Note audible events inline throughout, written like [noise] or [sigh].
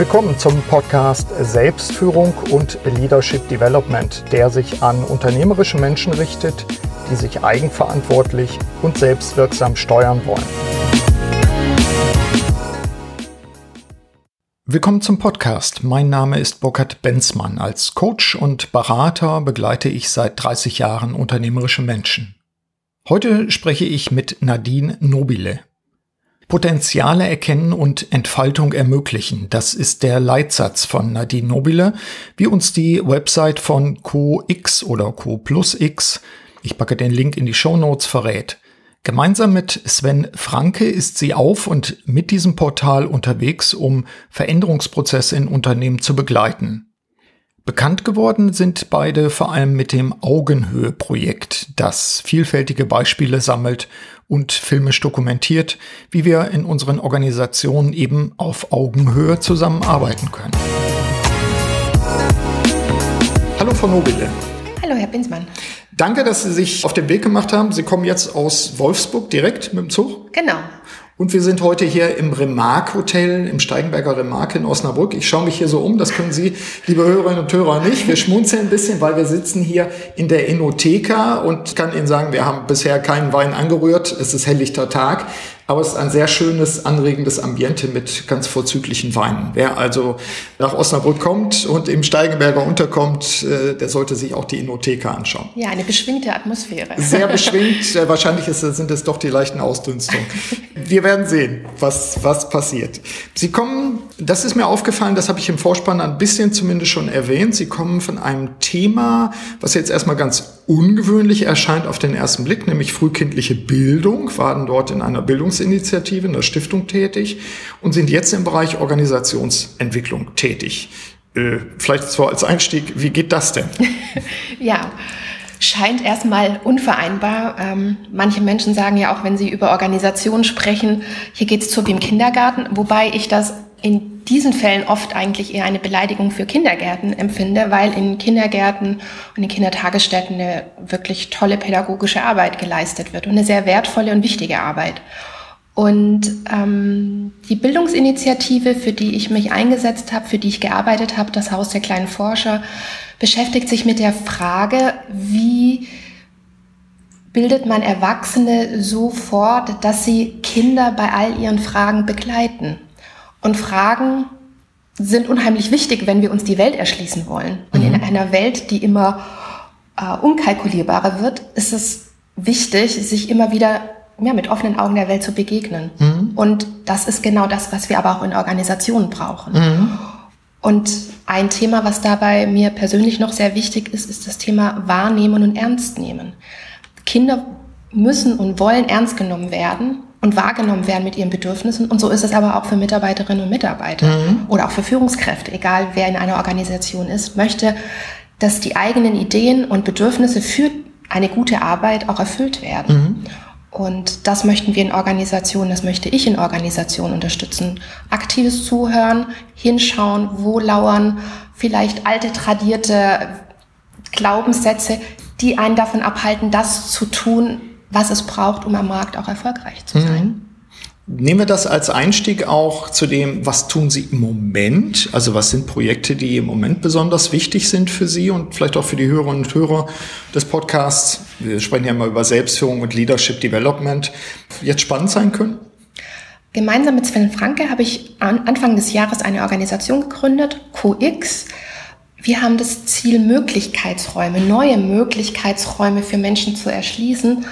Willkommen zum Podcast Selbstführung und Leadership Development, der sich an unternehmerische Menschen richtet, die sich eigenverantwortlich und selbstwirksam steuern wollen. Willkommen zum Podcast. Mein Name ist Burkhard Benzmann. Als Coach und Berater begleite ich seit 30 Jahren unternehmerische Menschen. Heute spreche ich mit Nadine Nobile. Potenziale erkennen und Entfaltung ermöglichen. Das ist der Leitsatz von Nadine Nobile, wie uns die Website von CoX oder Co plus X, ich packe den Link in die Show Notes, verrät. Gemeinsam mit Sven Franke ist sie auf und mit diesem Portal unterwegs, um Veränderungsprozesse in Unternehmen zu begleiten. Bekannt geworden sind beide vor allem mit dem Augenhöhe-Projekt, das vielfältige Beispiele sammelt und filmisch dokumentiert, wie wir in unseren Organisationen eben auf Augenhöhe zusammenarbeiten können. Hallo Frau Nobile. Hallo Herr Binsmann. Danke, dass Sie sich auf den Weg gemacht haben. Sie kommen jetzt aus Wolfsburg direkt mit dem Zug? Genau. Und wir sind heute hier im Remark Hotel, im Steigenberger Remark in Osnabrück. Ich schaue mich hier so um, das können Sie, liebe Hörerinnen und Hörer, nicht. Wir schmunzeln ein bisschen, weil wir sitzen hier in der Enotheka und kann Ihnen sagen, wir haben bisher keinen Wein angerührt. Es ist helllichter Tag. Aber es ist ein sehr schönes, anregendes Ambiente mit ganz vorzüglichen Weinen. Wer also nach Osnabrück kommt und im Steigenberger unterkommt, äh, der sollte sich auch die Inotheka anschauen. Ja, eine beschwingte Atmosphäre. Sehr [laughs] beschwingt. Äh, wahrscheinlich ist, sind es doch die leichten Ausdünstungen. Wir werden sehen, was, was passiert. Sie kommen, das ist mir aufgefallen, das habe ich im Vorspann ein bisschen zumindest schon erwähnt. Sie kommen von einem Thema, was jetzt erstmal ganz ungewöhnlich erscheint auf den ersten Blick, nämlich frühkindliche Bildung, waren dort in einer Bildungsinitiative, in der Stiftung tätig und sind jetzt im Bereich Organisationsentwicklung tätig. Äh, vielleicht zwar als Einstieg, wie geht das denn? [laughs] ja, scheint erstmal unvereinbar. Ähm, manche Menschen sagen ja auch, wenn sie über Organisation sprechen, hier geht es zu wie im Kindergarten, wobei ich das in diesen Fällen oft eigentlich eher eine Beleidigung für Kindergärten empfinde, weil in Kindergärten und in Kindertagesstätten eine wirklich tolle pädagogische Arbeit geleistet wird und eine sehr wertvolle und wichtige Arbeit. Und ähm, die Bildungsinitiative, für die ich mich eingesetzt habe, für die ich gearbeitet habe, das Haus der kleinen Forscher, beschäftigt sich mit der Frage, wie bildet man Erwachsene so fort, dass sie Kinder bei all ihren Fragen begleiten. Und Fragen sind unheimlich wichtig, wenn wir uns die Welt erschließen wollen. Und mhm. in einer Welt, die immer äh, unkalkulierbarer wird, ist es wichtig, sich immer wieder ja, mit offenen Augen der Welt zu begegnen. Mhm. Und das ist genau das, was wir aber auch in Organisationen brauchen. Mhm. Und ein Thema, was dabei mir persönlich noch sehr wichtig ist, ist das Thema Wahrnehmen und Ernstnehmen. Kinder müssen und wollen ernst genommen werden und wahrgenommen werden mit ihren Bedürfnissen. Und so ist es aber auch für Mitarbeiterinnen und Mitarbeiter mhm. oder auch für Führungskräfte, egal wer in einer Organisation ist, möchte, dass die eigenen Ideen und Bedürfnisse für eine gute Arbeit auch erfüllt werden. Mhm. Und das möchten wir in Organisationen, das möchte ich in Organisationen unterstützen. Aktives Zuhören, hinschauen, wo lauern vielleicht alte, tradierte Glaubenssätze, die einen davon abhalten, das zu tun, was es braucht, um am Markt auch erfolgreich zu sein. Mhm. Nehmen wir das als Einstieg auch zu dem, was tun Sie im Moment? Also was sind Projekte, die im Moment besonders wichtig sind für Sie und vielleicht auch für die Hörerinnen und Hörer des Podcasts? Wir sprechen ja immer über Selbstführung und Leadership Development. Jetzt spannend sein können? Gemeinsam mit Sven Franke habe ich Anfang des Jahres eine Organisation gegründet, CoX. Wir haben das Ziel, Möglichkeitsräume, neue Möglichkeitsräume für Menschen zu erschließen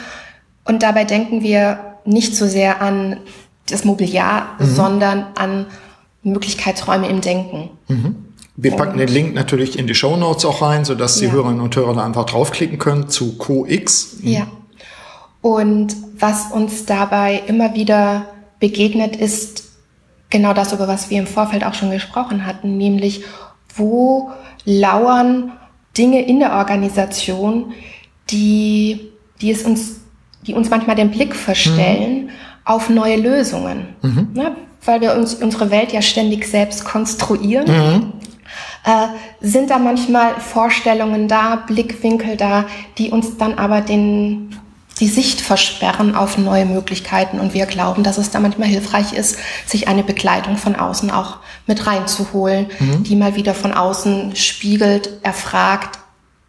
und dabei denken wir nicht so sehr an das Mobiliar, mhm. sondern an Möglichkeitsräume im Denken. Mhm. Wir packen und, den Link natürlich in die Show Notes auch rein, sodass die ja. Hörerinnen und Hörer da einfach draufklicken können zu CoX. Mhm. Ja. Und was uns dabei immer wieder begegnet, ist genau das, über was wir im Vorfeld auch schon gesprochen hatten, nämlich wo lauern Dinge in der Organisation, die, die es uns die uns manchmal den Blick verstellen mhm. auf neue Lösungen. Mhm. Ne? Weil wir uns unsere Welt ja ständig selbst konstruieren. Mhm. Äh, sind da manchmal Vorstellungen da, Blickwinkel da, die uns dann aber den, die Sicht versperren auf neue Möglichkeiten. Und wir glauben, dass es da manchmal hilfreich ist, sich eine Begleitung von außen auch mit reinzuholen, mhm. die mal wieder von außen spiegelt, erfragt,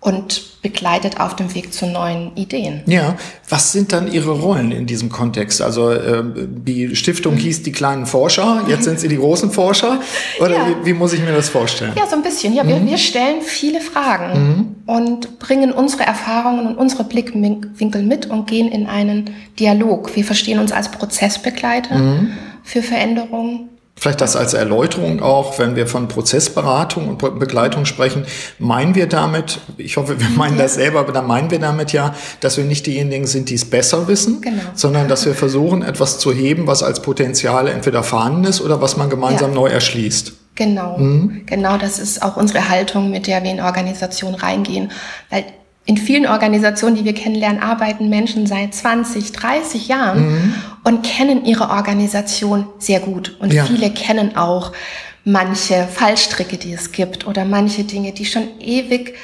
und begleitet auf dem Weg zu neuen Ideen. Ja, was sind dann Ihre Rollen in diesem Kontext? Also äh, die Stiftung mhm. hieß die kleinen Forscher, jetzt sind Sie die großen Forscher oder ja. wie, wie, muss ich mir das vorstellen? Ja, so ein bisschen. Ja, mhm. wir, wir, stellen viele Fragen mhm. und bringen unsere Erfahrungen und unsere Blickwinkel mit und gehen in einen Dialog. Wir verstehen uns als Prozessbegleiter mhm. für Veränderungen Vielleicht das als Erläuterung auch, wenn wir von Prozessberatung und Begleitung sprechen, meinen wir damit, ich hoffe, wir meinen ja. das selber, aber da meinen wir damit ja, dass wir nicht diejenigen sind, die es besser wissen, genau. sondern dass wir versuchen, etwas zu heben, was als Potenzial entweder vorhanden ist oder was man gemeinsam ja. neu erschließt. Genau, mhm. genau, das ist auch unsere Haltung, mit der wir in Organisationen reingehen. Weil in vielen Organisationen, die wir kennenlernen, arbeiten Menschen seit 20, 30 Jahren mhm. und kennen ihre Organisation sehr gut. Und ja. viele kennen auch manche Fallstricke, die es gibt oder manche Dinge, die schon ewig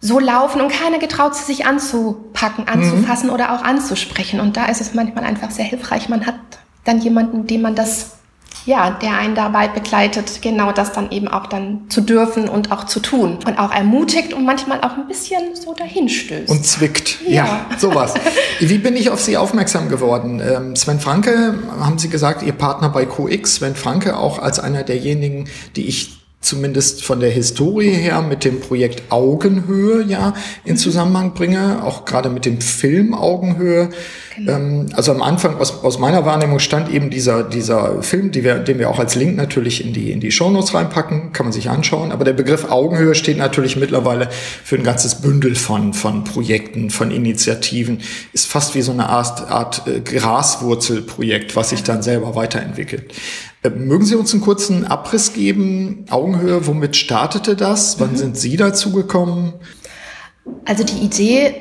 so laufen und keiner getraut sich anzupacken, anzufassen mhm. oder auch anzusprechen. Und da ist es manchmal einfach sehr hilfreich. Man hat dann jemanden, dem man das ja, der einen dabei begleitet, genau das dann eben auch dann zu dürfen und auch zu tun. Und auch ermutigt und manchmal auch ein bisschen so dahinstößt. Und zwickt. Ja, ja sowas. [laughs] Wie bin ich auf Sie aufmerksam geworden? Ähm, Sven Franke, haben Sie gesagt, Ihr Partner bei CoX, Sven Franke auch als einer derjenigen, die ich zumindest von der Historie her mit dem Projekt Augenhöhe ja in mhm. Zusammenhang bringe, auch gerade mit dem Film Augenhöhe. Genau. Ähm, also am Anfang aus, aus meiner Wahrnehmung stand eben dieser, dieser Film, die wir, den wir auch als Link natürlich in die, in die Shownotes reinpacken, kann man sich anschauen. Aber der Begriff Augenhöhe steht natürlich mittlerweile für ein ganzes Bündel von, von Projekten, von Initiativen. Ist fast wie so eine Art, Art äh, Graswurzelprojekt, was sich dann selber weiterentwickelt. Äh, mögen Sie uns einen kurzen Abriss geben? Augenhöhe, womit startete das? Wann mhm. sind Sie dazu gekommen? Also die Idee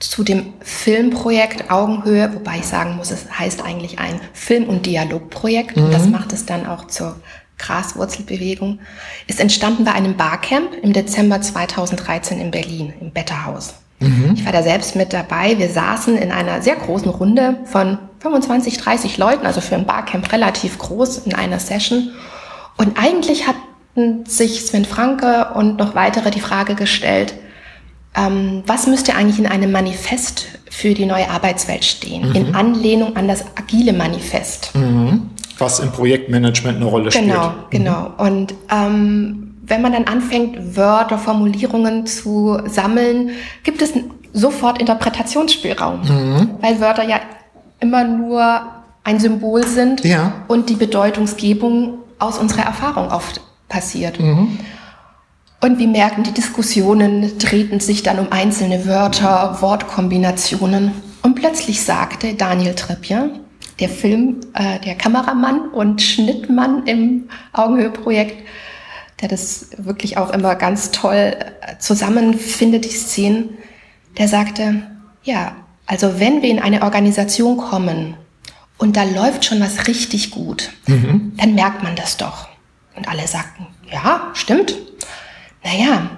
zu dem Filmprojekt Augenhöhe, wobei ich sagen muss, es heißt eigentlich ein Film- und Dialogprojekt. Mhm. Und das macht es dann auch zur Graswurzelbewegung. Ist entstanden bei einem Barcamp im Dezember 2013 in Berlin, im Betterhaus. Mhm. Ich war da selbst mit dabei. Wir saßen in einer sehr großen Runde von 25, 30 Leuten, also für ein Barcamp relativ groß in einer Session. Und eigentlich hatten sich Sven Franke und noch weitere die Frage gestellt, ähm, was müsste eigentlich in einem Manifest für die neue Arbeitswelt stehen? Mhm. In Anlehnung an das agile Manifest. Mhm. Was im Projektmanagement eine Rolle spielt. Genau, genau. Und ähm, wenn man dann anfängt, Wörter, Formulierungen zu sammeln, gibt es sofort Interpretationsspielraum. Mhm. Weil Wörter ja immer nur ein Symbol sind ja. und die Bedeutungsgebung aus unserer Erfahrung oft passiert. Mhm. Und wir merken, die Diskussionen drehten sich dann um einzelne Wörter, Wortkombinationen. Und plötzlich sagte Daniel Treppjer, der Film, äh, der Kameramann und Schnittmann im Augenhöhe-Projekt, der das wirklich auch immer ganz toll äh, zusammenfindet, die Szenen, der sagte, ja, also wenn wir in eine Organisation kommen und da läuft schon was richtig gut, mhm. dann merkt man das doch. Und alle sagten, ja, stimmt. Naja,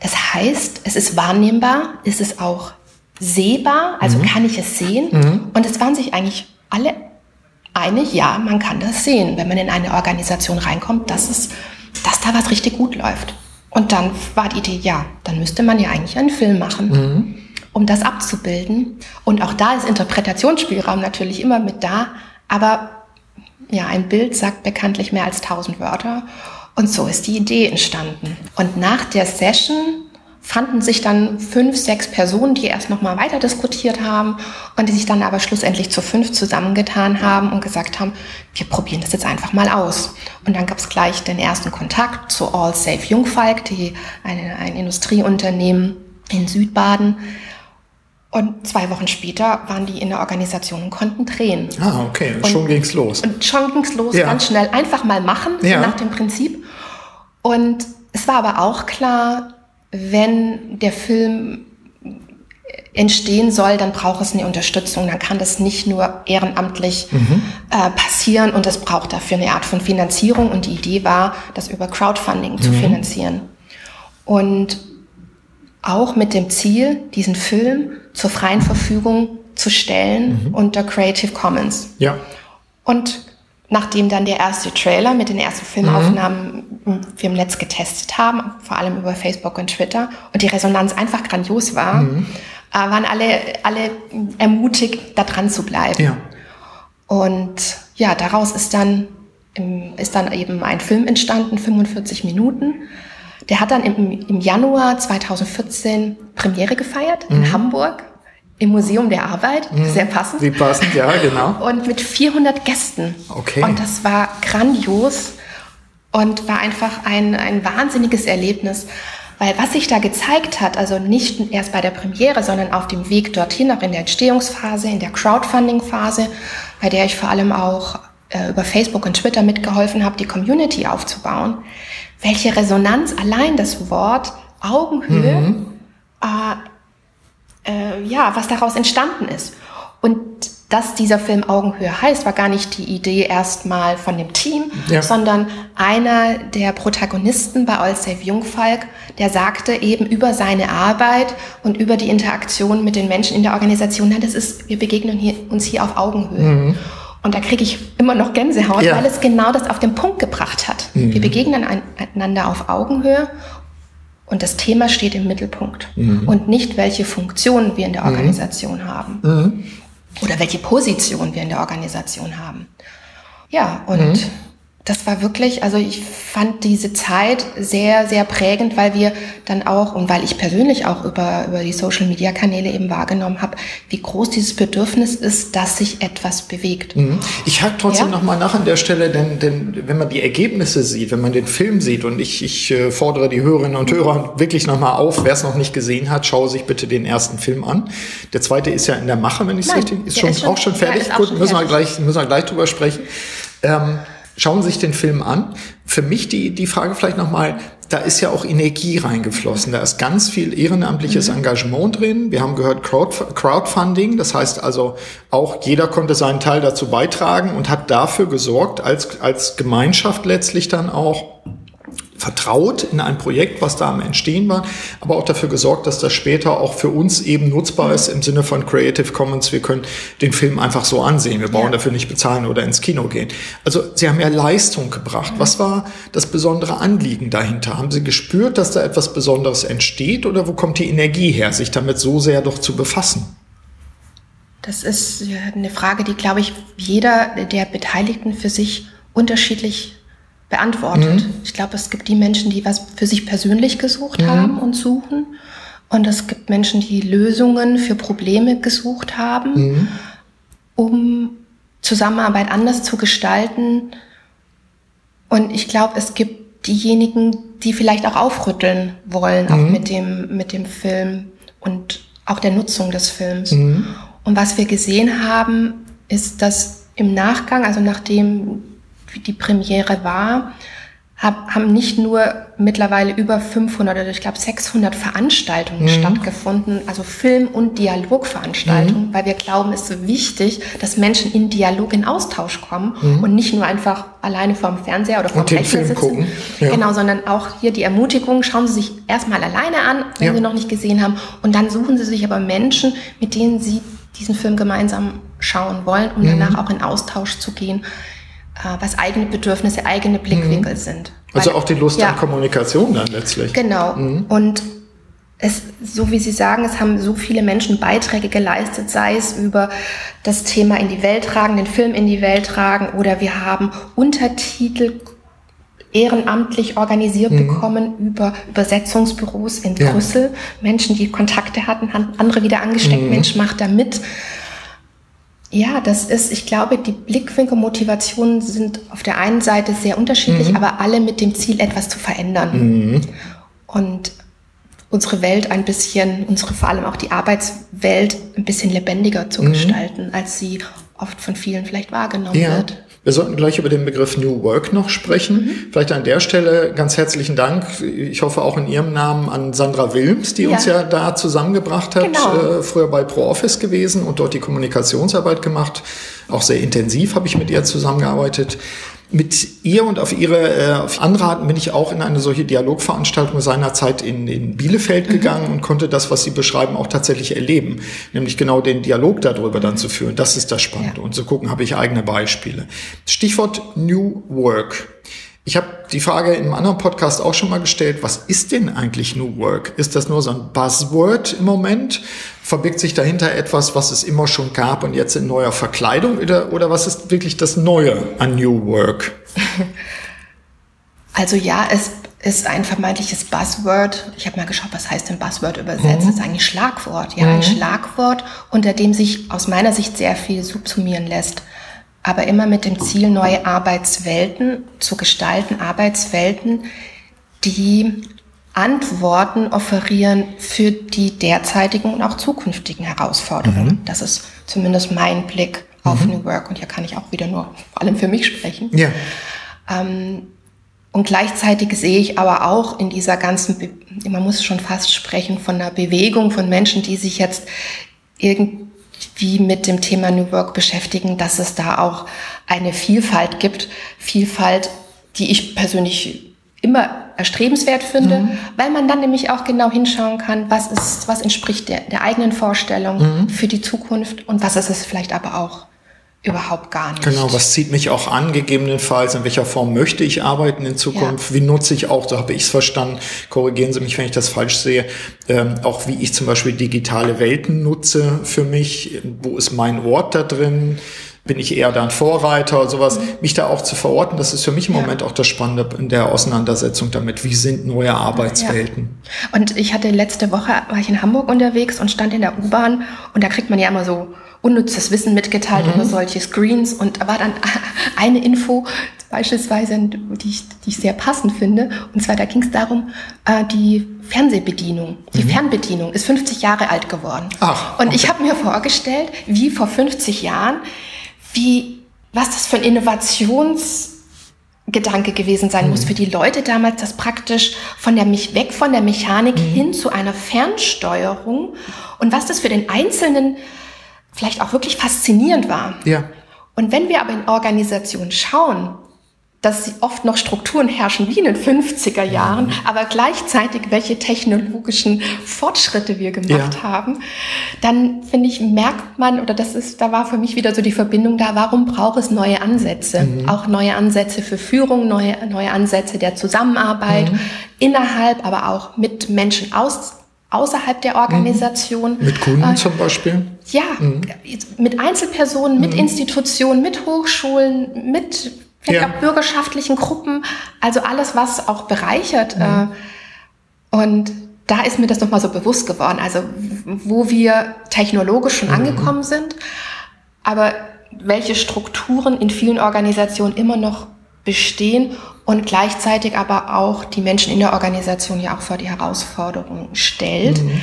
das heißt, es ist wahrnehmbar, es ist auch sehbar, also mhm. kann ich es sehen. Mhm. Und es waren sich eigentlich alle einig, ja, man kann das sehen, wenn man in eine Organisation reinkommt, dass, es, dass da was richtig gut läuft. Und dann war die Idee, ja, dann müsste man ja eigentlich einen Film machen, mhm. um das abzubilden. Und auch da ist Interpretationsspielraum natürlich immer mit da, aber ja, ein Bild sagt bekanntlich mehr als tausend Wörter. Und so ist die Idee entstanden. Und nach der Session fanden sich dann fünf, sechs Personen, die erst nochmal weiter diskutiert haben und die sich dann aber schlussendlich zu fünf zusammengetan haben und gesagt haben, wir probieren das jetzt einfach mal aus. Und dann gab es gleich den ersten Kontakt zu All Safe Jungfalk, die eine, ein Industrieunternehmen in Südbaden. Und zwei Wochen später waren die in der Organisation und konnten drehen. Ah, okay. Und schon ging's los. Und schon ging's los, ja. ganz schnell. Einfach mal machen, ja. nach dem Prinzip. Und es war aber auch klar, wenn der Film entstehen soll, dann braucht es eine Unterstützung. Dann kann das nicht nur ehrenamtlich mhm. äh, passieren und es braucht dafür eine Art von Finanzierung. Und die Idee war, das über Crowdfunding mhm. zu finanzieren. Und auch mit dem Ziel, diesen Film zur freien Verfügung zu stellen mhm. unter Creative Commons. Ja. Und nachdem dann der erste Trailer mit den ersten Filmaufnahmen mhm. Wir im Netz getestet haben, vor allem über Facebook und Twitter, und die Resonanz einfach grandios war, mhm. äh, waren alle, alle ermutigt, da dran zu bleiben. Ja. Und ja, daraus ist dann, ist dann eben ein Film entstanden, 45 Minuten. Der hat dann im, im Januar 2014 Premiere gefeiert in mhm. Hamburg im Museum der Arbeit, mhm. sehr passend. Wie passend, ja, genau. Und mit 400 Gästen. Okay. Und das war grandios und war einfach ein, ein wahnsinniges Erlebnis. Weil was sich da gezeigt hat, also nicht erst bei der Premiere, sondern auf dem Weg dorthin, auch in der Entstehungsphase, in der Crowdfunding-Phase, bei der ich vor allem auch äh, über Facebook und Twitter mitgeholfen habe, die Community aufzubauen, welche Resonanz allein das Wort Augenhöhe mhm. äh, äh, ja, was daraus entstanden ist. Und dass dieser Film Augenhöhe heißt, war gar nicht die Idee erstmal von dem Team, ja. sondern einer der Protagonisten bei All Save Jungfalk, der sagte eben über seine Arbeit und über die Interaktion mit den Menschen in der Organisation, na, das ist, wir begegnen hier, uns hier auf Augenhöhe. Mhm. Und da kriege ich immer noch Gänsehaut, ja. weil es genau das auf den Punkt gebracht hat. Mhm. Wir begegnen einander auf Augenhöhe und das Thema steht im Mittelpunkt mhm. und nicht, welche Funktionen wir in der mhm. Organisation haben mhm. Oder welche Position wir in der Organisation haben. Ja, und mhm das war wirklich, also ich fand diese Zeit sehr, sehr prägend, weil wir dann auch und weil ich persönlich auch über, über die Social Media Kanäle eben wahrgenommen habe, wie groß dieses Bedürfnis ist, dass sich etwas bewegt. Mhm. Ich hake trotzdem ja? nochmal nach an der Stelle, denn, denn wenn man die Ergebnisse sieht, wenn man den Film sieht und ich, ich äh, fordere die Hörerinnen und Hörer wirklich nochmal auf, wer es noch nicht gesehen hat, schaue sich bitte den ersten Film an. Der zweite ist ja in der Mache, wenn ich es richtig, ist, schon, ist schon, auch schon fertig. Ja, Gut, müssen. Wir gleich, müssen wir gleich drüber sprechen. Ähm, schauen Sie sich den Film an. Für mich die, die Frage vielleicht nochmal, da ist ja auch Energie reingeflossen. Da ist ganz viel ehrenamtliches mhm. Engagement drin. Wir haben gehört Crowdfunding. Das heißt also auch jeder konnte seinen Teil dazu beitragen und hat dafür gesorgt, als, als Gemeinschaft letztlich dann auch, vertraut in ein Projekt, was da am Entstehen war, aber auch dafür gesorgt, dass das später auch für uns eben nutzbar ist im Sinne von Creative Commons. Wir können den Film einfach so ansehen. Wir brauchen ja. dafür nicht bezahlen oder ins Kino gehen. Also Sie haben ja Leistung gebracht. Was war das besondere Anliegen dahinter? Haben Sie gespürt, dass da etwas Besonderes entsteht oder wo kommt die Energie her, sich damit so sehr doch zu befassen? Das ist eine Frage, die, glaube ich, jeder der Beteiligten für sich unterschiedlich beantwortet. Mhm. Ich glaube, es gibt die Menschen, die was für sich persönlich gesucht mhm. haben und suchen. Und es gibt Menschen, die Lösungen für Probleme gesucht haben, mhm. um Zusammenarbeit anders zu gestalten. Und ich glaube, es gibt diejenigen, die vielleicht auch aufrütteln wollen, auch mhm. mit dem, mit dem Film und auch der Nutzung des Films. Mhm. Und was wir gesehen haben, ist, dass im Nachgang, also nachdem die Premiere war, haben nicht nur mittlerweile über 500 oder ich glaube 600 Veranstaltungen mhm. stattgefunden, also Film- und Dialogveranstaltungen, mhm. weil wir glauben, es ist so wichtig, dass Menschen in Dialog, in Austausch kommen mhm. und nicht nur einfach alleine vorm Fernseher oder vorm Rechner sitzen. Ja. Genau, sondern auch hier die Ermutigung, schauen Sie sich erstmal alleine an, wenn ja. Sie noch nicht gesehen haben und dann suchen Sie sich aber Menschen, mit denen Sie diesen Film gemeinsam schauen wollen, um mhm. danach auch in Austausch zu gehen. Äh, was eigene Bedürfnisse, eigene Blickwinkel mhm. sind. Also Weil, auch die Lust ja, an Kommunikation dann letztlich. Genau. Mhm. Und es, so wie Sie sagen, es haben so viele Menschen Beiträge geleistet, sei es über das Thema in die Welt tragen, den Film in die Welt tragen, oder wir haben Untertitel ehrenamtlich organisiert mhm. bekommen über Übersetzungsbüros in ja. Brüssel. Menschen, die Kontakte hatten, haben andere wieder angesteckt. Mhm. Mensch, macht da mit. Ja, das ist, ich glaube, die Blickwinkelmotivationen sind auf der einen Seite sehr unterschiedlich, mhm. aber alle mit dem Ziel, etwas zu verändern. Mhm. Und unsere Welt ein bisschen, unsere vor allem auch die Arbeitswelt ein bisschen lebendiger zu mhm. gestalten, als sie oft von vielen vielleicht wahrgenommen ja. wird. Wir sollten gleich über den Begriff New Work noch sprechen. Mhm. Vielleicht an der Stelle ganz herzlichen Dank. Ich hoffe auch in Ihrem Namen an Sandra Wilms, die ja. uns ja da zusammengebracht hat. Genau. Äh, früher bei ProOffice gewesen und dort die Kommunikationsarbeit gemacht. Auch sehr intensiv habe ich mit ihr zusammengearbeitet. Mit ihr und auf ihre äh, auf Anraten bin ich auch in eine solche Dialogveranstaltung seinerzeit in, in Bielefeld mhm. gegangen und konnte das, was Sie beschreiben, auch tatsächlich erleben. Nämlich genau den Dialog darüber dann zu führen. Das ist das Spannende. Ja. Und zu gucken, habe ich eigene Beispiele. Stichwort New Work. Ich habe die Frage in einem anderen Podcast auch schon mal gestellt, was ist denn eigentlich New Work? Ist das nur so ein Buzzword im Moment? Verbirgt sich dahinter etwas, was es immer schon gab und jetzt in neuer Verkleidung? Oder, oder was ist wirklich das Neue an New Work? [laughs] Also ja, es ist ein vermeintliches Buzzword. Ich habe mal geschaut, was heißt denn Buzzword übersetzt? Mhm. Das ist eigentlich Schlagwort. Ja, mhm. ein Schlagwort, unter dem sich aus meiner Sicht sehr viel subsumieren lässt aber immer mit dem Ziel, neue Arbeitswelten zu gestalten, Arbeitswelten, die Antworten offerieren für die derzeitigen und auch zukünftigen Herausforderungen. Mhm. Das ist zumindest mein Blick auf mhm. New Work und hier kann ich auch wieder nur vor allem für mich sprechen. Ja. Ähm, und gleichzeitig sehe ich aber auch in dieser ganzen, Be man muss schon fast sprechen von einer Bewegung von Menschen, die sich jetzt irgendwie wie mit dem Thema New Work beschäftigen, dass es da auch eine Vielfalt gibt. Vielfalt, die ich persönlich immer erstrebenswert finde, mhm. weil man dann nämlich auch genau hinschauen kann, was ist, was entspricht der, der eigenen Vorstellung mhm. für die Zukunft und was ist es vielleicht aber auch überhaupt gar nicht. Genau, was zieht mich auch an, gegebenenfalls, in welcher Form möchte ich arbeiten in Zukunft, ja. wie nutze ich auch, so habe ich es verstanden, korrigieren Sie mich, wenn ich das falsch sehe, ähm, auch wie ich zum Beispiel digitale Welten nutze für mich, wo ist mein Ort da drin, bin ich eher dann Vorreiter oder sowas, mhm. mich da auch zu verorten, das ist für mich im ja. Moment auch das Spannende in der Auseinandersetzung damit, wie sind neue Arbeitswelten. Ja. Und ich hatte letzte Woche, war ich in Hamburg unterwegs und stand in der U-Bahn und da kriegt man ja immer so unnützes Wissen mitgeteilt mhm. über solche Screens und da war dann [laughs] eine Info beispielsweise, die ich, die ich sehr passend finde. Und zwar, da ging es darum, äh, die Fernsehbedienung, die mhm. Fernbedienung ist 50 Jahre alt geworden. Ach, und ich habe mir vorgestellt, wie vor 50 Jahren, wie, was das für ein Innovationsgedanke gewesen sein mhm. muss für die Leute damals, das praktisch von der mich weg von der Mechanik mhm. hin zu einer Fernsteuerung und was das für den einzelnen vielleicht auch wirklich faszinierend war. Ja. Und wenn wir aber in Organisationen schauen, dass oft noch Strukturen herrschen wie in den 50er Jahren, mhm. aber gleichzeitig welche technologischen Fortschritte wir gemacht ja. haben, dann finde ich, merkt man, oder das ist, da war für mich wieder so die Verbindung da, warum braucht es neue Ansätze? Mhm. Auch neue Ansätze für Führung, neue, neue Ansätze der Zusammenarbeit mhm. innerhalb, aber auch mit Menschen aus außerhalb der Organisation. Mhm. Mit Kunden äh, zum Beispiel? Ja, mhm. mit Einzelpersonen, mit mhm. Institutionen, mit Hochschulen, mit vielleicht ja. auch bürgerschaftlichen Gruppen, also alles, was auch bereichert. Mhm. Äh, und da ist mir das nochmal so bewusst geworden, also wo wir technologisch schon mhm. angekommen sind, aber welche Strukturen in vielen Organisationen immer noch bestehen und gleichzeitig aber auch die Menschen in der Organisation ja auch vor die Herausforderung stellt, mhm.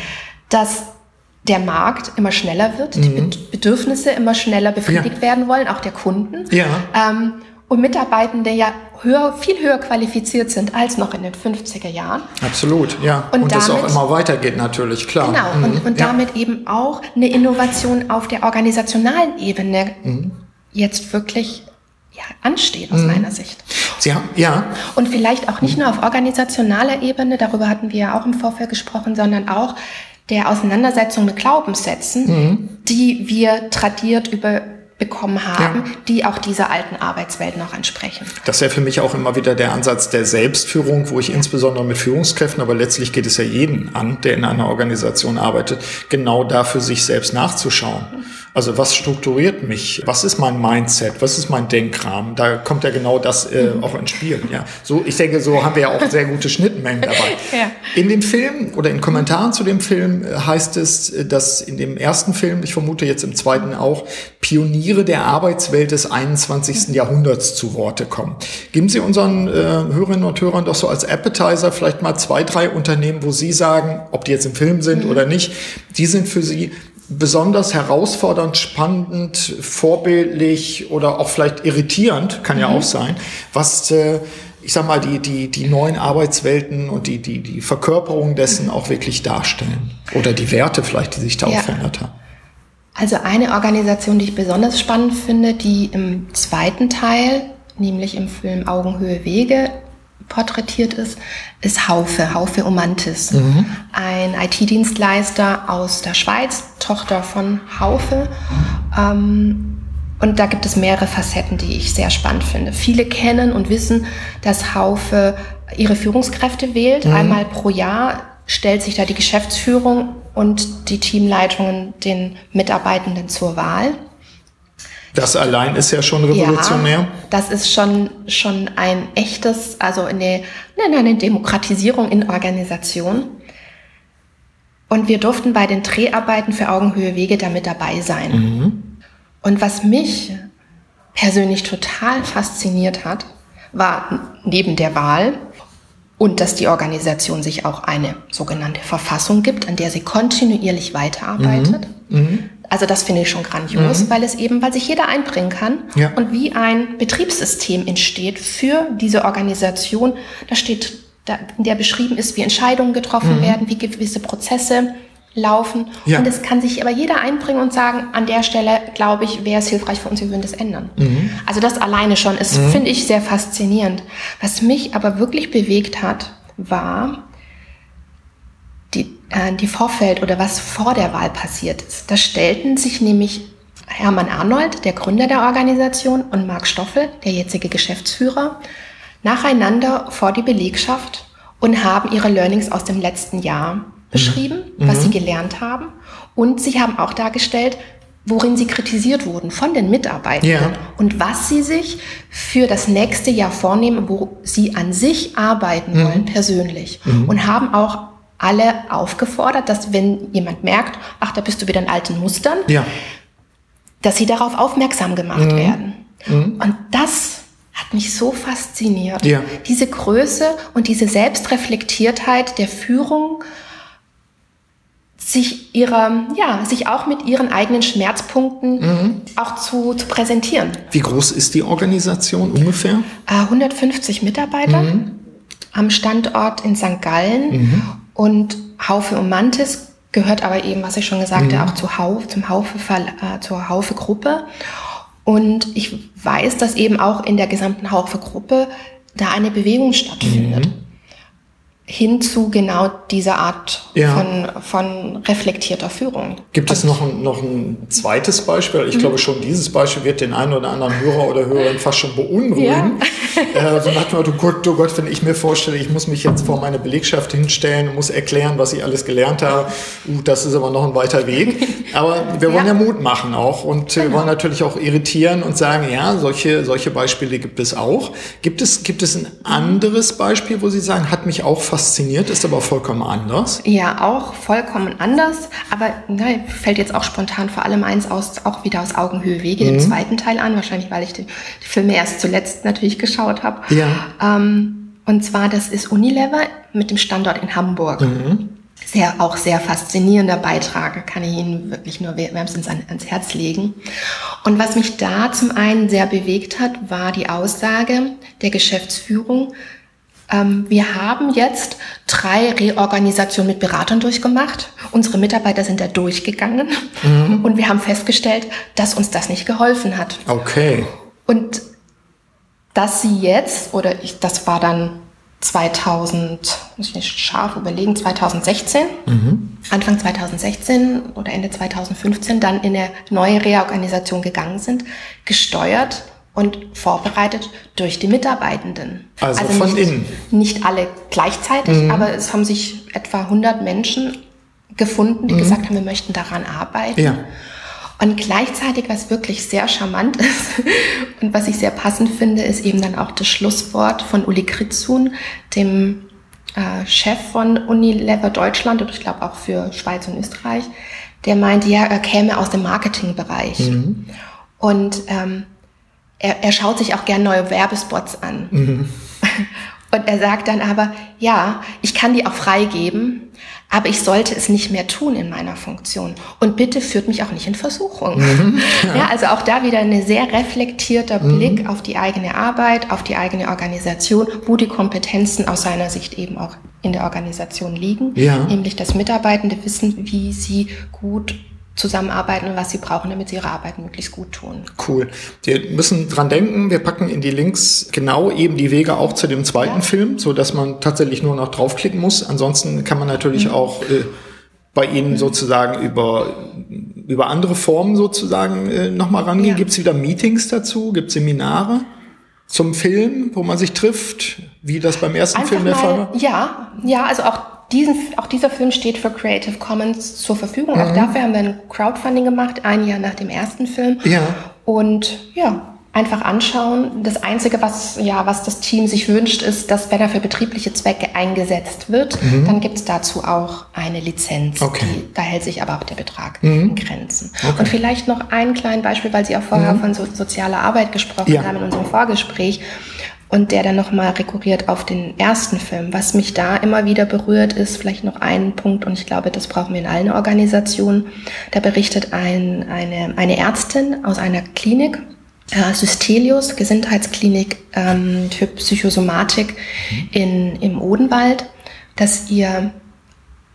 dass der Markt immer schneller wird, mhm. die Bedürfnisse immer schneller befriedigt ja. werden wollen, auch der Kunden. Ja. Ähm, und Mitarbeitende ja höher, viel höher qualifiziert sind als noch in den 50er Jahren. Absolut, ja. Und, und damit, das auch immer weitergeht natürlich, klar. Genau, mhm. und, und ja. damit eben auch eine Innovation auf der organisationalen Ebene mhm. jetzt wirklich ja, ansteht aus mhm. meiner Sicht. Sie haben, ja. Und vielleicht auch nicht nur auf organisationaler Ebene, darüber hatten wir ja auch im Vorfeld gesprochen, sondern auch der Auseinandersetzung mit Glaubenssätzen, mhm. die wir tradiert über bekommen haben, ja. die auch dieser alten Arbeitswelt noch entsprechen. Das ist ja für mich auch immer wieder der Ansatz der Selbstführung, wo ich ja. insbesondere mit Führungskräften, aber letztlich geht es ja jeden an, der in einer Organisation arbeitet, genau dafür sich selbst nachzuschauen. Also was strukturiert mich? Was ist mein Mindset? Was ist mein Denkrahmen? Da kommt ja genau das äh, mhm. auch ins Spiel. Ja, so ich denke, so haben wir ja auch sehr gute Schnittmengen dabei. [laughs] ja. In dem Film oder in Kommentaren zu dem Film äh, heißt es, äh, dass in dem ersten Film, ich vermute jetzt im zweiten auch, Pioniere der Arbeitswelt des 21. Mhm. Jahrhunderts zu Worte kommen. Geben Sie unseren äh, Hörerinnen und Hörern doch so als Appetizer vielleicht mal zwei, drei Unternehmen, wo Sie sagen, ob die jetzt im Film sind mhm. oder nicht, die sind für Sie besonders herausfordernd, spannend, vorbildlich oder auch vielleicht irritierend, kann mhm. ja auch sein, was äh, ich sag mal, die, die, die neuen Arbeitswelten und die, die, die Verkörperung dessen auch wirklich darstellen. Oder die Werte vielleicht, die sich da ja. auch verändert haben. Also eine Organisation, die ich besonders spannend finde, die im zweiten Teil nämlich im Film Augenhöhe Wege porträtiert ist, ist Haufe, Haufe Omantis. Mhm. Ein IT-Dienstleister aus der Schweiz, Tochter von Haufe. Ähm, und da gibt es mehrere Facetten, die ich sehr spannend finde. Viele kennen und wissen, dass Haufe ihre Führungskräfte wählt. Mhm. Einmal pro Jahr stellt sich da die Geschäftsführung und die Teamleitungen den Mitarbeitenden zur Wahl. Das allein ist ja schon revolutionär. Ja, das ist schon, schon ein echtes, also eine, eine Demokratisierung in Organisation. Und wir durften bei den Dreharbeiten für Augenhöhe Wege damit dabei sein. Mhm. Und was mich persönlich total fasziniert hat, war neben der Wahl und dass die Organisation sich auch eine sogenannte Verfassung gibt, an der sie kontinuierlich weiterarbeitet. Mhm. Mhm. Also das finde ich schon grandios, mhm. weil es eben, weil sich jeder einbringen kann ja. und wie ein Betriebssystem entsteht für diese Organisation. Da steht, da, in der beschrieben ist, wie Entscheidungen getroffen mhm. werden, wie gewisse Prozesse laufen. Ja. Und es kann sich aber jeder einbringen und sagen, an der Stelle, glaube ich, wäre es hilfreich für uns, wir würden das ändern. Mhm. Also das alleine schon ist, mhm. finde ich, sehr faszinierend. Was mich aber wirklich bewegt hat, war, äh, die Vorfeld oder was vor der Wahl passiert ist. Da stellten sich nämlich Hermann Arnold, der Gründer der Organisation, und Marc Stoffel, der jetzige Geschäftsführer, nacheinander vor die Belegschaft und haben ihre Learnings aus dem letzten Jahr beschrieben, mhm. was sie mhm. gelernt haben. Und sie haben auch dargestellt, worin sie kritisiert wurden von den Mitarbeitern ja. und was sie sich für das nächste Jahr vornehmen, wo sie an sich arbeiten mhm. wollen persönlich. Mhm. Und haben auch alle aufgefordert, dass wenn jemand merkt, ach, da bist du wieder in alten Mustern, ja. dass sie darauf aufmerksam gemacht mhm. werden. Mhm. Und das hat mich so fasziniert. Ja. Diese Größe und diese Selbstreflektiertheit der Führung, sich ihrer, ja, sich auch mit ihren eigenen Schmerzpunkten mhm. auch zu, zu präsentieren. Wie groß ist die Organisation ungefähr? 150 Mitarbeiter mhm. am Standort in St. Gallen mhm. Und Haufe und Mantis gehört aber eben, was ich schon gesagt habe, mhm. auch zu Haufe, zum Haufe, äh, zur Haufe-Gruppe. Und ich weiß, dass eben auch in der gesamten Haufe-Gruppe da eine Bewegung stattfindet. Mhm hin zu genau dieser Art ja. von, von reflektierter Führung. Gibt es noch ein, noch ein zweites Beispiel? Ich mhm. glaube schon, dieses Beispiel wird den einen oder anderen Hörer oder Hörerin fast schon beunruhigen. Ja. äh, so nach dem Motto, Gott, oh Gott, wenn ich mir vorstelle, ich muss mich jetzt vor meine Belegschaft hinstellen und muss erklären, was ich alles gelernt habe, uh, das ist aber noch ein weiter Weg. Aber wir wollen ja, ja Mut machen auch und genau. wir wollen natürlich auch irritieren und sagen, ja, solche, solche Beispiele gibt es auch. Gibt es, gibt es ein anderes Beispiel, wo Sie sagen, hat mich auch fast fasziniert, ist aber vollkommen anders. Ja, auch vollkommen anders. Aber ne, fällt jetzt auch spontan vor allem eins aus, auch wieder aus Augenhöhe Wege, mhm. den zweiten Teil an. Wahrscheinlich, weil ich die, die Filme erst zuletzt natürlich geschaut habe. Ja. Ähm, und zwar, das ist Unilever mit dem Standort in Hamburg. Mhm. Sehr, auch sehr faszinierender Beitrag, kann ich Ihnen wirklich nur wärmstens ans Herz legen. Und was mich da zum einen sehr bewegt hat, war die Aussage der Geschäftsführung, ähm, wir haben jetzt drei Reorganisationen mit Beratern durchgemacht. Unsere Mitarbeiter sind da durchgegangen mhm. und wir haben festgestellt, dass uns das nicht geholfen hat. Okay. Und dass sie jetzt, oder ich, das war dann 2000, muss ich nicht scharf überlegen, 2016, mhm. Anfang 2016 oder Ende 2015 dann in eine neue Reorganisation gegangen sind, gesteuert und vorbereitet durch die Mitarbeitenden. Also, also von nicht, innen. Nicht alle gleichzeitig, mhm. aber es haben sich etwa 100 Menschen gefunden, die mhm. gesagt haben, wir möchten daran arbeiten. Ja. Und gleichzeitig, was wirklich sehr charmant [laughs] ist und was ich sehr passend finde, ist eben dann auch das Schlusswort von Uli Kritzun, dem äh, Chef von Unilever Deutschland und ich glaube auch für Schweiz und Österreich, der meinte, ja, er käme aus dem Marketingbereich. Mhm. Und ähm, er, er schaut sich auch gern neue Werbespots an. Mhm. [laughs] Und er sagt dann aber, ja, ich kann die auch freigeben, aber ich sollte es nicht mehr tun in meiner Funktion. Und bitte führt mich auch nicht in Versuchung. Mhm, [laughs] ja. ja. also auch da wieder ein sehr reflektierter mhm. Blick auf die eigene Arbeit, auf die eigene Organisation, wo die Kompetenzen aus seiner Sicht eben auch in der Organisation liegen. Ja. Nämlich, dass Mitarbeitende wissen, wie sie gut zusammenarbeiten und was sie brauchen, damit sie ihre Arbeit möglichst gut tun. Cool. Wir müssen dran denken, wir packen in die Links genau eben die Wege auch zu dem zweiten ja. Film, so dass man tatsächlich nur noch draufklicken muss. Ansonsten kann man natürlich mhm. auch äh, bei Ihnen sozusagen über, über andere Formen sozusagen äh, nochmal rangehen? Ja. Gibt es wieder Meetings dazu? Gibt es Seminare zum Film, wo man sich trifft, wie das beim ersten Einfach Film der Fall war? Ja, ja, also auch, diesen, auch dieser Film steht für Creative Commons zur Verfügung. Mhm. Auch dafür haben wir ein Crowdfunding gemacht, ein Jahr nach dem ersten Film. Ja. Und ja, einfach anschauen. Das Einzige, was, ja, was das Team sich wünscht, ist, dass wenn er für betriebliche Zwecke eingesetzt wird, mhm. dann gibt es dazu auch eine Lizenz. Okay. Die, da hält sich aber auch der Betrag mhm. in Grenzen. Okay. Und vielleicht noch ein kleines Beispiel, weil Sie auch vorher mhm. von so, sozialer Arbeit gesprochen ja. haben in unserem Vorgespräch. Und der dann nochmal rekurriert auf den ersten Film. Was mich da immer wieder berührt, ist vielleicht noch ein Punkt, und ich glaube, das brauchen wir in allen Organisationen. Da berichtet ein, eine, eine Ärztin aus einer Klinik, äh, Systelius, Gesundheitsklinik ähm, für Psychosomatik mhm. in, im Odenwald, dass ihr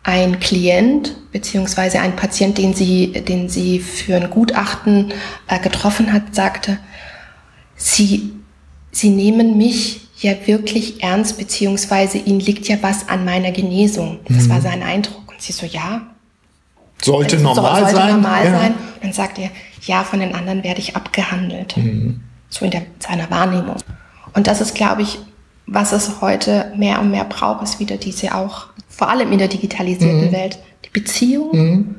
ein Klient beziehungsweise ein Patient, den sie, den sie für ein Gutachten äh, getroffen hat, sagte, sie, sie nehmen mich ja wirklich ernst, beziehungsweise ihnen liegt ja was an meiner Genesung. Das mhm. war sein Eindruck. Und sie so, ja. Sollte normal sollte sein. Normal ja. sein. Und dann sagt er, ja, von den anderen werde ich abgehandelt. Mhm. So in der, seiner Wahrnehmung. Und das ist, glaube ich, was es heute mehr und mehr braucht, ist wieder diese auch, vor allem in der digitalisierten mhm. Welt, die Beziehung, mhm.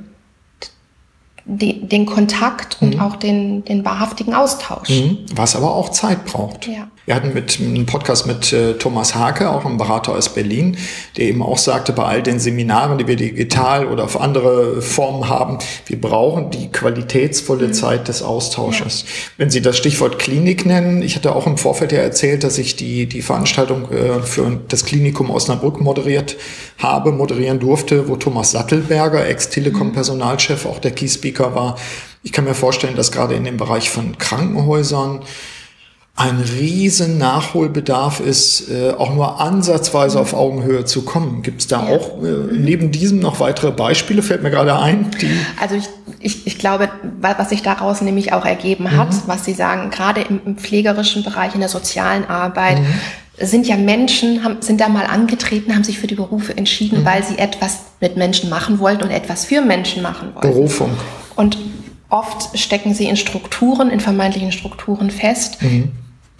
Die, den Kontakt und mhm. auch den, den wahrhaftigen Austausch. Mhm. Was aber auch Zeit braucht. Ja. Wir hatten mit einem Podcast mit äh, Thomas Hake, auch ein Berater aus Berlin, der eben auch sagte, bei all den Seminaren, die wir digital oder auf andere Formen haben, wir brauchen die qualitätsvolle mhm. Zeit des Austausches. Ja. Wenn Sie das Stichwort Klinik nennen, ich hatte auch im Vorfeld ja erzählt, dass ich die, die Veranstaltung äh, für das Klinikum Osnabrück moderiert habe, moderieren durfte, wo Thomas Sattelberger, Ex-Telekom-Personalchef, auch der Key-Speaker war. Ich kann mir vorstellen, dass gerade in dem Bereich von Krankenhäusern, ein riesen Nachholbedarf ist, äh, auch nur ansatzweise auf Augenhöhe zu kommen. Gibt es da auch äh, neben diesem noch weitere Beispiele? Fällt mir gerade ein. Also ich, ich, ich glaube, was sich daraus nämlich auch ergeben hat, mhm. was Sie sagen, gerade im, im, pflegerischen Bereich, in der sozialen Arbeit, mhm. sind ja Menschen, haben, sind da mal angetreten, haben sich für die Berufe entschieden, mhm. weil sie etwas mit Menschen machen wollten und etwas für Menschen machen wollten. Berufung. Und oft stecken sie in Strukturen, in vermeintlichen Strukturen fest. Mhm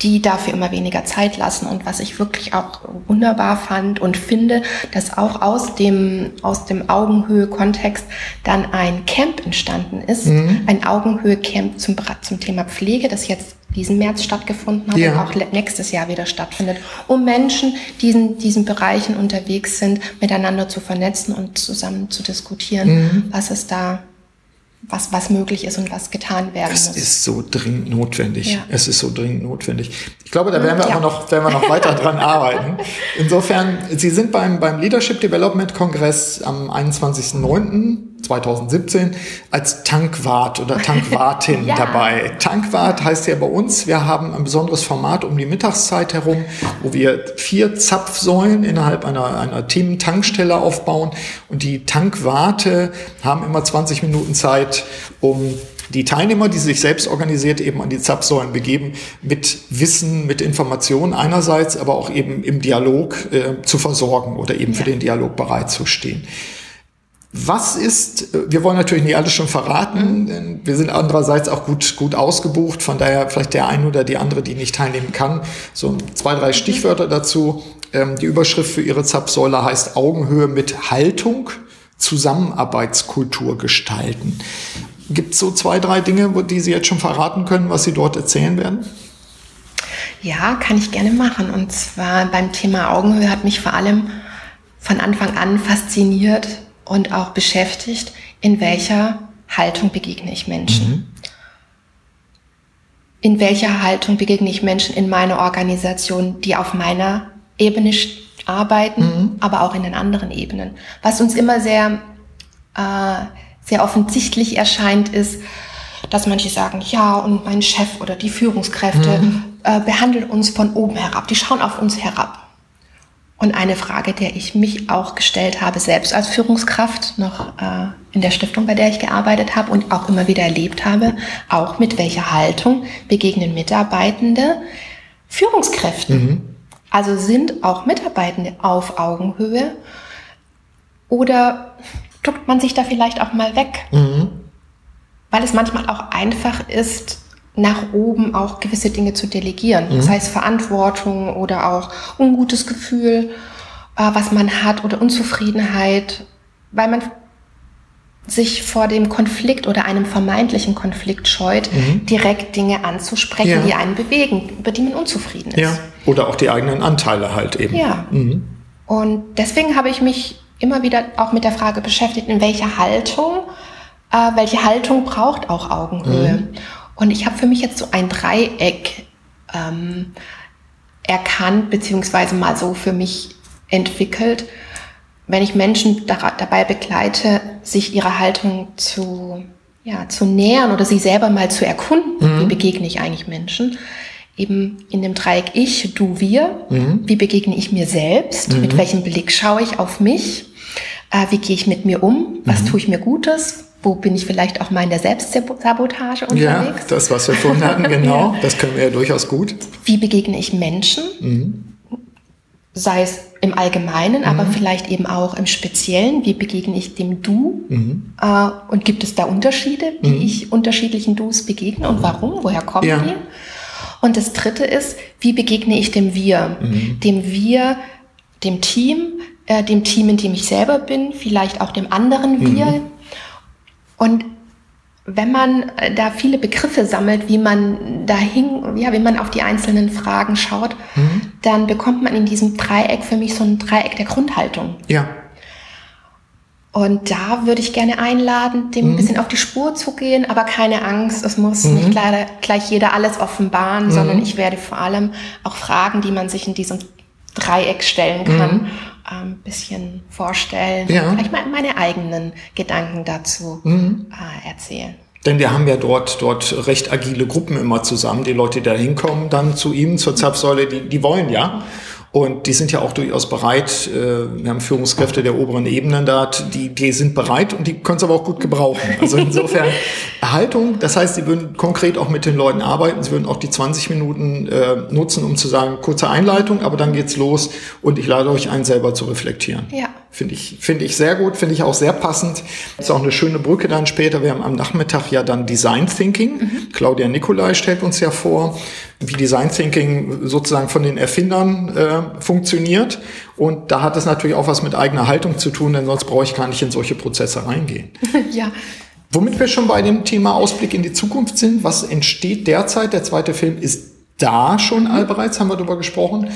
die dafür immer weniger Zeit lassen. Und was ich wirklich auch wunderbar fand und finde, dass auch aus dem, aus dem Augenhöhe-Kontext dann ein Camp entstanden ist. Mhm. Ein Augenhöhe-Camp zum, zum Thema Pflege, das jetzt diesen März stattgefunden hat ja. und auch nächstes Jahr wieder stattfindet, um Menschen, die in diesen Bereichen unterwegs sind, miteinander zu vernetzen und zusammen zu diskutieren, mhm. was es da was, was möglich ist und was getan werden es muss. Es ist so dringend notwendig. Ja. Es ist so dringend notwendig. Ich glaube, da werden wir ja. aber noch, werden wir noch weiter dran [laughs] arbeiten. Insofern, Sie sind beim, beim Leadership Development Kongress am 21.09. 2017 als Tankwart oder Tankwartin [laughs] ja. dabei. Tankwart heißt ja bei uns, wir haben ein besonderes Format um die Mittagszeit herum, wo wir vier Zapfsäulen innerhalb einer, einer Themen-Tankstelle aufbauen und die Tankwarte haben immer 20 Minuten Zeit, um die Teilnehmer, die sich selbst organisiert eben an die Zapfsäulen begeben, mit Wissen, mit Informationen einerseits, aber auch eben im Dialog äh, zu versorgen oder eben ja. für den Dialog bereitzustehen. Was ist, wir wollen natürlich nicht alles schon verraten, denn wir sind andererseits auch gut, gut ausgebucht, von daher vielleicht der eine oder die andere, die nicht teilnehmen kann. So zwei, drei. Stichwörter dazu. Ähm, die Überschrift für Ihre Zapfsäule heißt Augenhöhe mit Haltung, Zusammenarbeitskultur gestalten. Gibt es so zwei, drei Dinge, die Sie jetzt schon verraten können, was Sie dort erzählen werden? Ja, kann ich gerne machen. Und zwar beim Thema Augenhöhe hat mich vor allem von Anfang an fasziniert, und auch beschäftigt, in welcher Haltung begegne ich Menschen. Mhm. In welcher Haltung begegne ich Menschen in meiner Organisation, die auf meiner Ebene arbeiten, mhm. aber auch in den anderen Ebenen. Was uns immer sehr, äh, sehr offensichtlich erscheint, ist, dass manche sagen, ja, und mein Chef oder die Führungskräfte mhm. äh, behandeln uns von oben herab, die schauen auf uns herab. Und eine Frage, der ich mich auch gestellt habe, selbst als Führungskraft noch äh, in der Stiftung, bei der ich gearbeitet habe und auch immer wieder erlebt habe, auch mit welcher Haltung begegnen Mitarbeitende Führungskräften. Mhm. Also sind auch Mitarbeitende auf Augenhöhe oder duckt man sich da vielleicht auch mal weg? Mhm. Weil es manchmal auch einfach ist, nach oben auch gewisse Dinge zu delegieren. Mhm. Das heißt Verantwortung oder auch ungutes Gefühl, äh, was man hat oder Unzufriedenheit, weil man sich vor dem Konflikt oder einem vermeintlichen Konflikt scheut, mhm. direkt Dinge anzusprechen, ja. die einen bewegen, über die man unzufrieden ist. Ja. Oder auch die eigenen Anteile halt eben. Ja. Mhm. Und deswegen habe ich mich immer wieder auch mit der Frage beschäftigt, in welcher Haltung, äh, welche Haltung braucht auch Augenhöhe. Mhm. Und ich habe für mich jetzt so ein Dreieck ähm, erkannt, beziehungsweise mal so für mich entwickelt, wenn ich Menschen da, dabei begleite, sich ihre Haltung zu, ja, zu nähern oder sie selber mal zu erkunden, mhm. wie begegne ich eigentlich Menschen, eben in dem Dreieck ich, du, wir, mhm. wie begegne ich mir selbst, mhm. mit welchem Blick schaue ich auf mich, äh, wie gehe ich mit mir um, was mhm. tue ich mir Gutes, wo bin ich vielleicht auch mal in der Selbstsabotage unterwegs? Ja, das, was wir vorhin hatten, [laughs] genau. ja. Das können wir ja durchaus gut. Wie begegne ich Menschen? Mhm. Sei es im Allgemeinen, mhm. aber vielleicht eben auch im Speziellen. Wie begegne ich dem Du? Mhm. Äh, und gibt es da Unterschiede, wie mhm. ich unterschiedlichen Dus begegne und warum? Woher kommen ja. die? Und das Dritte ist, wie begegne ich dem Wir? Mhm. Dem Wir, dem Team, äh, dem Team, in dem ich selber bin, vielleicht auch dem anderen Wir mhm. Und wenn man äh, da viele Begriffe sammelt, wie man dahin, ja, wie man auf die einzelnen Fragen schaut, mhm. dann bekommt man in diesem Dreieck für mich so ein Dreieck der Grundhaltung. Ja. Und da würde ich gerne einladen, dem mhm. ein bisschen auf die Spur zu gehen, aber keine Angst, es muss mhm. nicht gleich, gleich jeder alles offenbaren, mhm. sondern ich werde vor allem auch Fragen, die man sich in diesem Dreieck stellen kann, mhm ein ähm, bisschen vorstellen, ja. vielleicht mal meine eigenen Gedanken dazu mhm. äh, erzählen. Denn wir haben ja dort, dort recht agile Gruppen immer zusammen. Die Leute, die da hinkommen, dann zu ihm, zur Zapfsäule, die, die wollen ja. Und die sind ja auch durchaus bereit. Äh, wir haben Führungskräfte der oberen Ebenen da, die, die sind bereit und die können es aber auch gut gebrauchen. Also insofern [laughs] Haltung, das heißt, sie würden konkret auch mit den Leuten arbeiten. Sie würden auch die 20 Minuten äh, nutzen, um zu sagen, kurze Einleitung, aber dann geht's los und ich lade euch ein, selber zu reflektieren. Ja. Finde ich, finde ich sehr gut, finde ich auch sehr passend. Ist auch eine schöne Brücke dann später. Wir haben am Nachmittag ja dann Design Thinking. Mhm. Claudia Nicolai stellt uns ja vor, wie Design Thinking sozusagen von den Erfindern äh, funktioniert. Und da hat es natürlich auch was mit eigener Haltung zu tun, denn sonst brauche ich gar nicht in solche Prozesse reingehen. [laughs] ja. Womit wir schon bei dem Thema Ausblick in die Zukunft sind, was entsteht derzeit? Der zweite Film ist da schon all bereits, haben wir darüber gesprochen.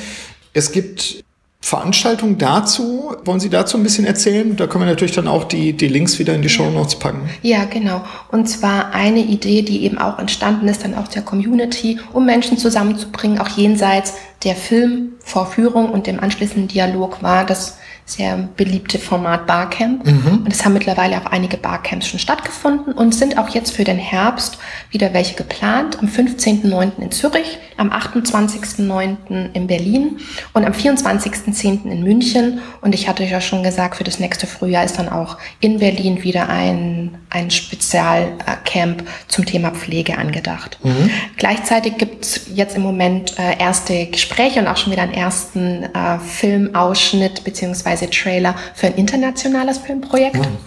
Es gibt Veranstaltung dazu. Wollen Sie dazu ein bisschen erzählen? Da können wir natürlich dann auch die, die Links wieder in die Show Notes packen. Ja, genau. Und zwar eine Idee, die eben auch entstanden ist, dann auch der Community, um Menschen zusammenzubringen, auch jenseits der Filmvorführung und dem anschließenden Dialog war, das sehr beliebte Format Barcamp. Mhm. Und es haben mittlerweile auch einige Barcamps schon stattgefunden und sind auch jetzt für den Herbst wieder welche geplant. Am 15.09. in Zürich, am 28.09. in Berlin und am 24.10. in München. Und ich hatte ja schon gesagt, für das nächste Frühjahr ist dann auch in Berlin wieder ein, ein Spezialcamp zum Thema Pflege angedacht. Mhm. Gleichzeitig gibt es jetzt im Moment äh, erste Gespräche und auch schon wieder einen ersten äh, Filmausschnitt beziehungsweise beziehungsweise Trailer für ein internationales Filmprojekt, mhm.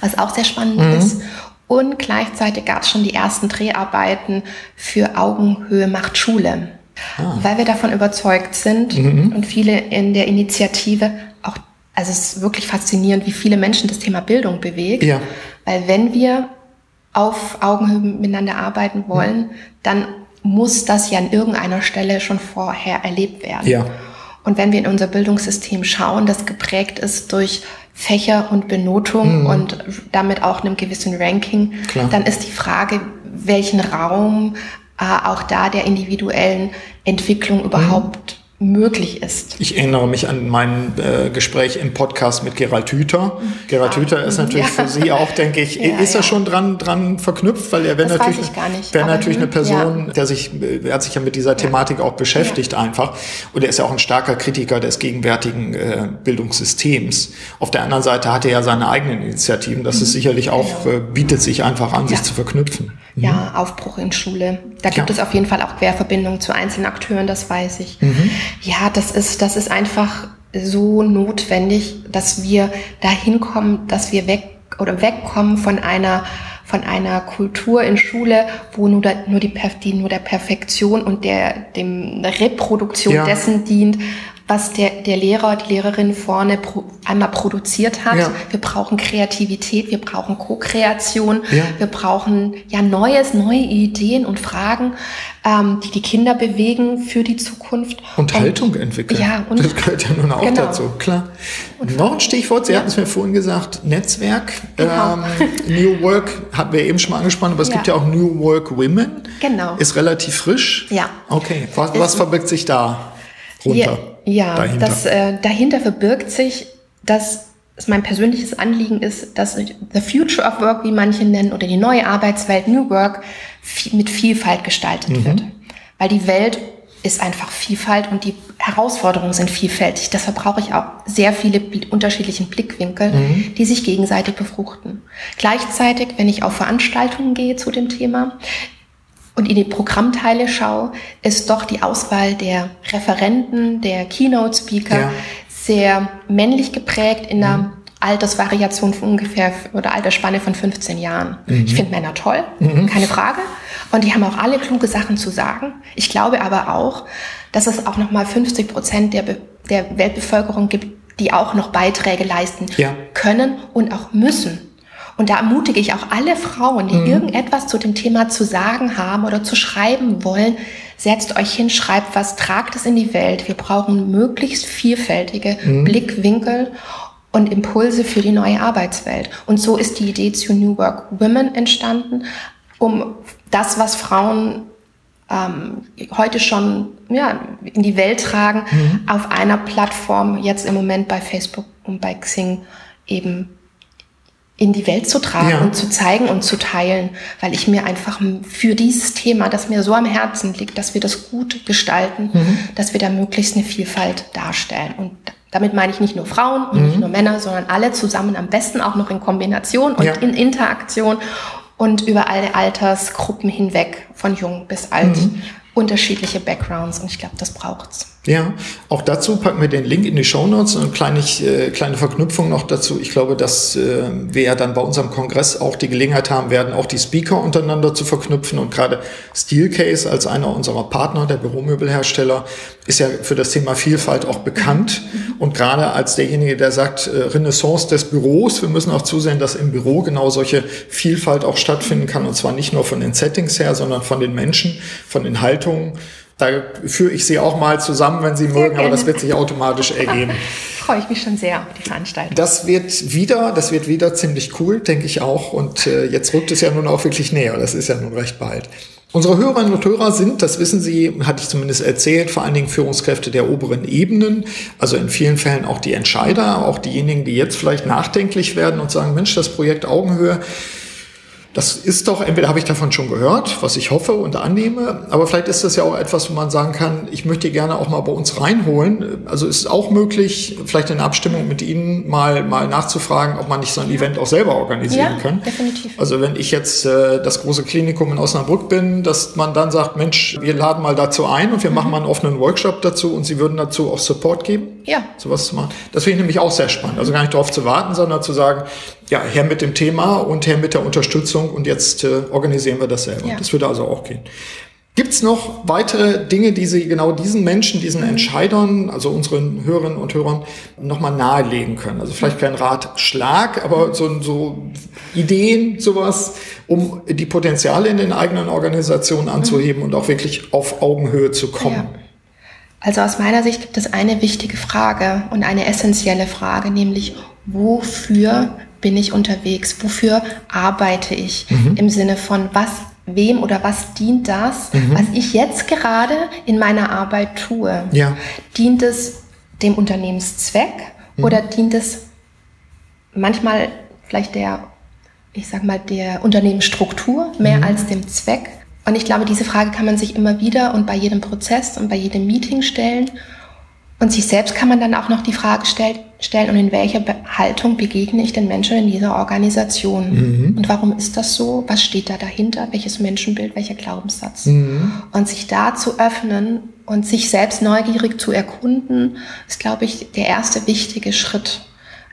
was auch sehr spannend mhm. ist. Und gleichzeitig gab es schon die ersten Dreharbeiten für Augenhöhe macht Schule. Ah. Weil wir davon überzeugt sind mhm. und viele in der Initiative auch, also es ist wirklich faszinierend, wie viele Menschen das Thema Bildung bewegt. Ja. Weil wenn wir auf Augenhöhe miteinander arbeiten wollen, mhm. dann muss das ja an irgendeiner Stelle schon vorher erlebt werden. Ja. Und wenn wir in unser Bildungssystem schauen, das geprägt ist durch Fächer und Benotung mhm. und damit auch einem gewissen Ranking, Klar. dann ist die Frage, welchen Raum äh, auch da der individuellen Entwicklung überhaupt möglich ist. Ich erinnere mich an mein äh, Gespräch im Podcast mit Gerald Hüther. Gerald ah, Hüther ist natürlich ja. für Sie auch, denke ich, [laughs] ja, ist er schon dran, dran verknüpft, weil er wäre natürlich, wär natürlich eine Person, der sich, er hat sich ja mit dieser Thematik auch beschäftigt einfach. Und er ist ja auch ein starker Kritiker des gegenwärtigen äh, Bildungssystems. Auf der anderen Seite hat er ja seine eigenen Initiativen. Das mhm. ist sicherlich auch, genau. äh, bietet sich einfach an, sich zu verknüpfen. Mhm. Ja, Aufbruch in Schule. Da gibt es auf jeden Fall auch Querverbindungen zu einzelnen Akteuren, das weiß ich. Mhm. Ja, das ist, das ist einfach so notwendig, dass wir dahin kommen, dass wir weg oder wegkommen von einer von einer Kultur in Schule, wo nur, der, nur, die, die nur der Perfektion und der dem Reproduktion ja. dessen dient, was der, der Lehrer, die Lehrerin vorne pro, einmal produziert hat. Ja. Wir brauchen Kreativität, wir brauchen Co-Kreation, ja. wir brauchen ja Neues, neue Ideen und Fragen, ähm, die die Kinder bewegen für die Zukunft. Und, und Haltung entwickeln. Ja, und das gehört ja nun auch genau. dazu, klar. Und Noch ein Stichwort, Sie ja. hatten es mir vorhin gesagt, Netzwerk. Genau. Ähm, New Work hatten wir eben schon mal angesprochen, aber es gibt ja auch New Work Women. Genau. Ist relativ frisch. Ja. Okay, was, was verbirgt sich da? runter. Ja, ja das äh, dahinter verbirgt sich, dass es mein persönliches Anliegen ist, dass the future of work, wie manche nennen, oder die neue Arbeitswelt, New Work, mit Vielfalt gestaltet mhm. wird. Weil die Welt ist einfach Vielfalt und die Herausforderungen sind vielfältig. Deshalb brauche ich auch sehr viele unterschiedliche Blickwinkel, mhm. die sich gegenseitig befruchten. Gleichzeitig, wenn ich auf Veranstaltungen gehe zu dem Thema, und in die Programmteile schaue, ist doch die Auswahl der Referenten, der Keynote-Speaker ja. sehr männlich geprägt in der mhm. Altersvariation von ungefähr oder Altersspanne von 15 Jahren. Mhm. Ich finde Männer toll, mhm. keine Frage. Und die haben auch alle kluge Sachen zu sagen. Ich glaube aber auch, dass es auch nochmal 50 Prozent der, Be der Weltbevölkerung gibt, die auch noch Beiträge leisten ja. können und auch müssen. Und da ermutige ich auch alle Frauen, die mhm. irgendetwas zu dem Thema zu sagen haben oder zu schreiben wollen, setzt euch hin, schreibt was, tragt es in die Welt. Wir brauchen möglichst vielfältige mhm. Blickwinkel und Impulse für die neue Arbeitswelt. Und so ist die Idee zu New Work Women entstanden, um das, was Frauen ähm, heute schon ja, in die Welt tragen, mhm. auf einer Plattform, jetzt im Moment bei Facebook und bei Xing eben in die Welt zu tragen ja. und zu zeigen und zu teilen, weil ich mir einfach für dieses Thema, das mir so am Herzen liegt, dass wir das gut gestalten, mhm. dass wir da möglichst eine Vielfalt darstellen. Und damit meine ich nicht nur Frauen und mhm. nicht nur Männer, sondern alle zusammen, am besten auch noch in Kombination und ja. in Interaktion und über alle Altersgruppen hinweg, von jung bis alt, mhm. unterschiedliche Backgrounds. Und ich glaube, das braucht's. Ja, auch dazu packen wir den Link in die Show Notes und eine kleine, äh, kleine Verknüpfung noch dazu. Ich glaube, dass äh, wir ja dann bei unserem Kongress auch die Gelegenheit haben werden, auch die Speaker untereinander zu verknüpfen. Und gerade Steelcase als einer unserer Partner, der Büromöbelhersteller, ist ja für das Thema Vielfalt auch bekannt. Und gerade als derjenige, der sagt, äh, Renaissance des Büros, wir müssen auch zusehen, dass im Büro genau solche Vielfalt auch stattfinden kann. Und zwar nicht nur von den Settings her, sondern von den Menschen, von den Haltungen da führe ich Sie auch mal zusammen, wenn Sie sehr mögen, gerne. aber das wird sich automatisch [laughs] ergeben. Freue ich mich schon sehr auf die Veranstaltung. Das wird wieder, das wird wieder ziemlich cool, denke ich auch. Und äh, jetzt rückt es ja nun auch wirklich näher. Das ist ja nun recht bald. Unsere Hörerinnen und Hörer sind, das wissen Sie, hatte ich zumindest erzählt, vor allen Dingen Führungskräfte der oberen Ebenen, also in vielen Fällen auch die Entscheider, auch diejenigen, die jetzt vielleicht nachdenklich werden und sagen, Mensch, das Projekt Augenhöhe, das ist doch, entweder habe ich davon schon gehört, was ich hoffe und annehme, aber vielleicht ist das ja auch etwas, wo man sagen kann, ich möchte gerne auch mal bei uns reinholen. Also ist es auch möglich, vielleicht in Abstimmung mit Ihnen mal, mal nachzufragen, ob man nicht so ein Event auch selber organisieren ja, kann. Definitiv. Also wenn ich jetzt äh, das große Klinikum in Osnabrück bin, dass man dann sagt, Mensch, wir laden mal dazu ein und wir mhm. machen mal einen offenen Workshop dazu und Sie würden dazu auch Support geben? Ja. Sowas zu machen. Das finde ich nämlich auch sehr spannend. Also gar nicht darauf zu warten, sondern zu sagen, ja, her mit dem Thema und her mit der Unterstützung und jetzt äh, organisieren wir das selber. Ja. Das würde also auch gehen. Gibt es noch weitere Dinge, die Sie genau diesen Menschen, diesen Entscheidern, also unseren Hörerinnen und Hörern, nochmal nahelegen können? Also vielleicht kein Ratschlag, aber so, so Ideen, sowas, um die Potenziale in den eigenen Organisationen anzuheben und auch wirklich auf Augenhöhe zu kommen. Ja. Also aus meiner Sicht gibt es eine wichtige Frage und eine essentielle Frage, nämlich wofür bin ich unterwegs? Wofür arbeite ich? Mhm. Im Sinne von, was wem oder was dient das, mhm. was ich jetzt gerade in meiner Arbeit tue? Ja. Dient es dem Unternehmenszweck mhm. oder dient es manchmal vielleicht der, ich sag mal, der Unternehmensstruktur mehr mhm. als dem Zweck? Und ich glaube, diese Frage kann man sich immer wieder und bei jedem Prozess und bei jedem Meeting stellen. Und sich selbst kann man dann auch noch die Frage stell, stellen, und in welcher Haltung begegne ich den Menschen in dieser Organisation? Mhm. Und warum ist das so? Was steht da dahinter? Welches Menschenbild, welcher Glaubenssatz? Mhm. Und sich da zu öffnen und sich selbst neugierig zu erkunden, ist, glaube ich, der erste wichtige Schritt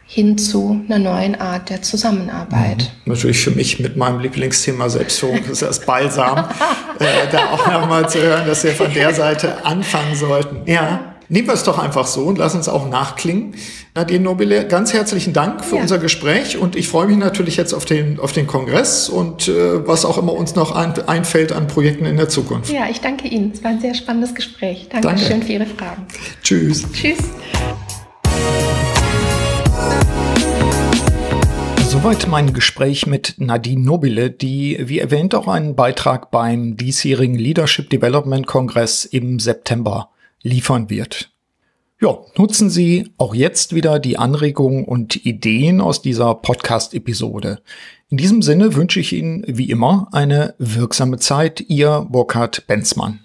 hin zu einer neuen Art der Zusammenarbeit. Mhm. Natürlich für mich mit meinem Lieblingsthema Selbstführung ist das Balsam, [laughs] äh, da auch nochmal zu hören, dass wir von der Seite anfangen sollten. Ja. Nehmen wir es doch einfach so und lassen uns auch nachklingen. Nadine Nobile, ganz herzlichen Dank für ja. unser Gespräch und ich freue mich natürlich jetzt auf den, auf den Kongress und äh, was auch immer uns noch ein, einfällt an Projekten in der Zukunft. Ja, ich danke Ihnen. Es war ein sehr spannendes Gespräch. Dankeschön danke. für Ihre Fragen. Tschüss. Tschüss. Soweit mein Gespräch mit Nadine Nobile, die wie erwähnt auch einen Beitrag beim diesjährigen Leadership Development Kongress im September liefern wird. Ja, nutzen Sie auch jetzt wieder die Anregungen und Ideen aus dieser Podcast-Episode. In diesem Sinne wünsche ich Ihnen wie immer eine wirksame Zeit. Ihr Burkhard Benzmann.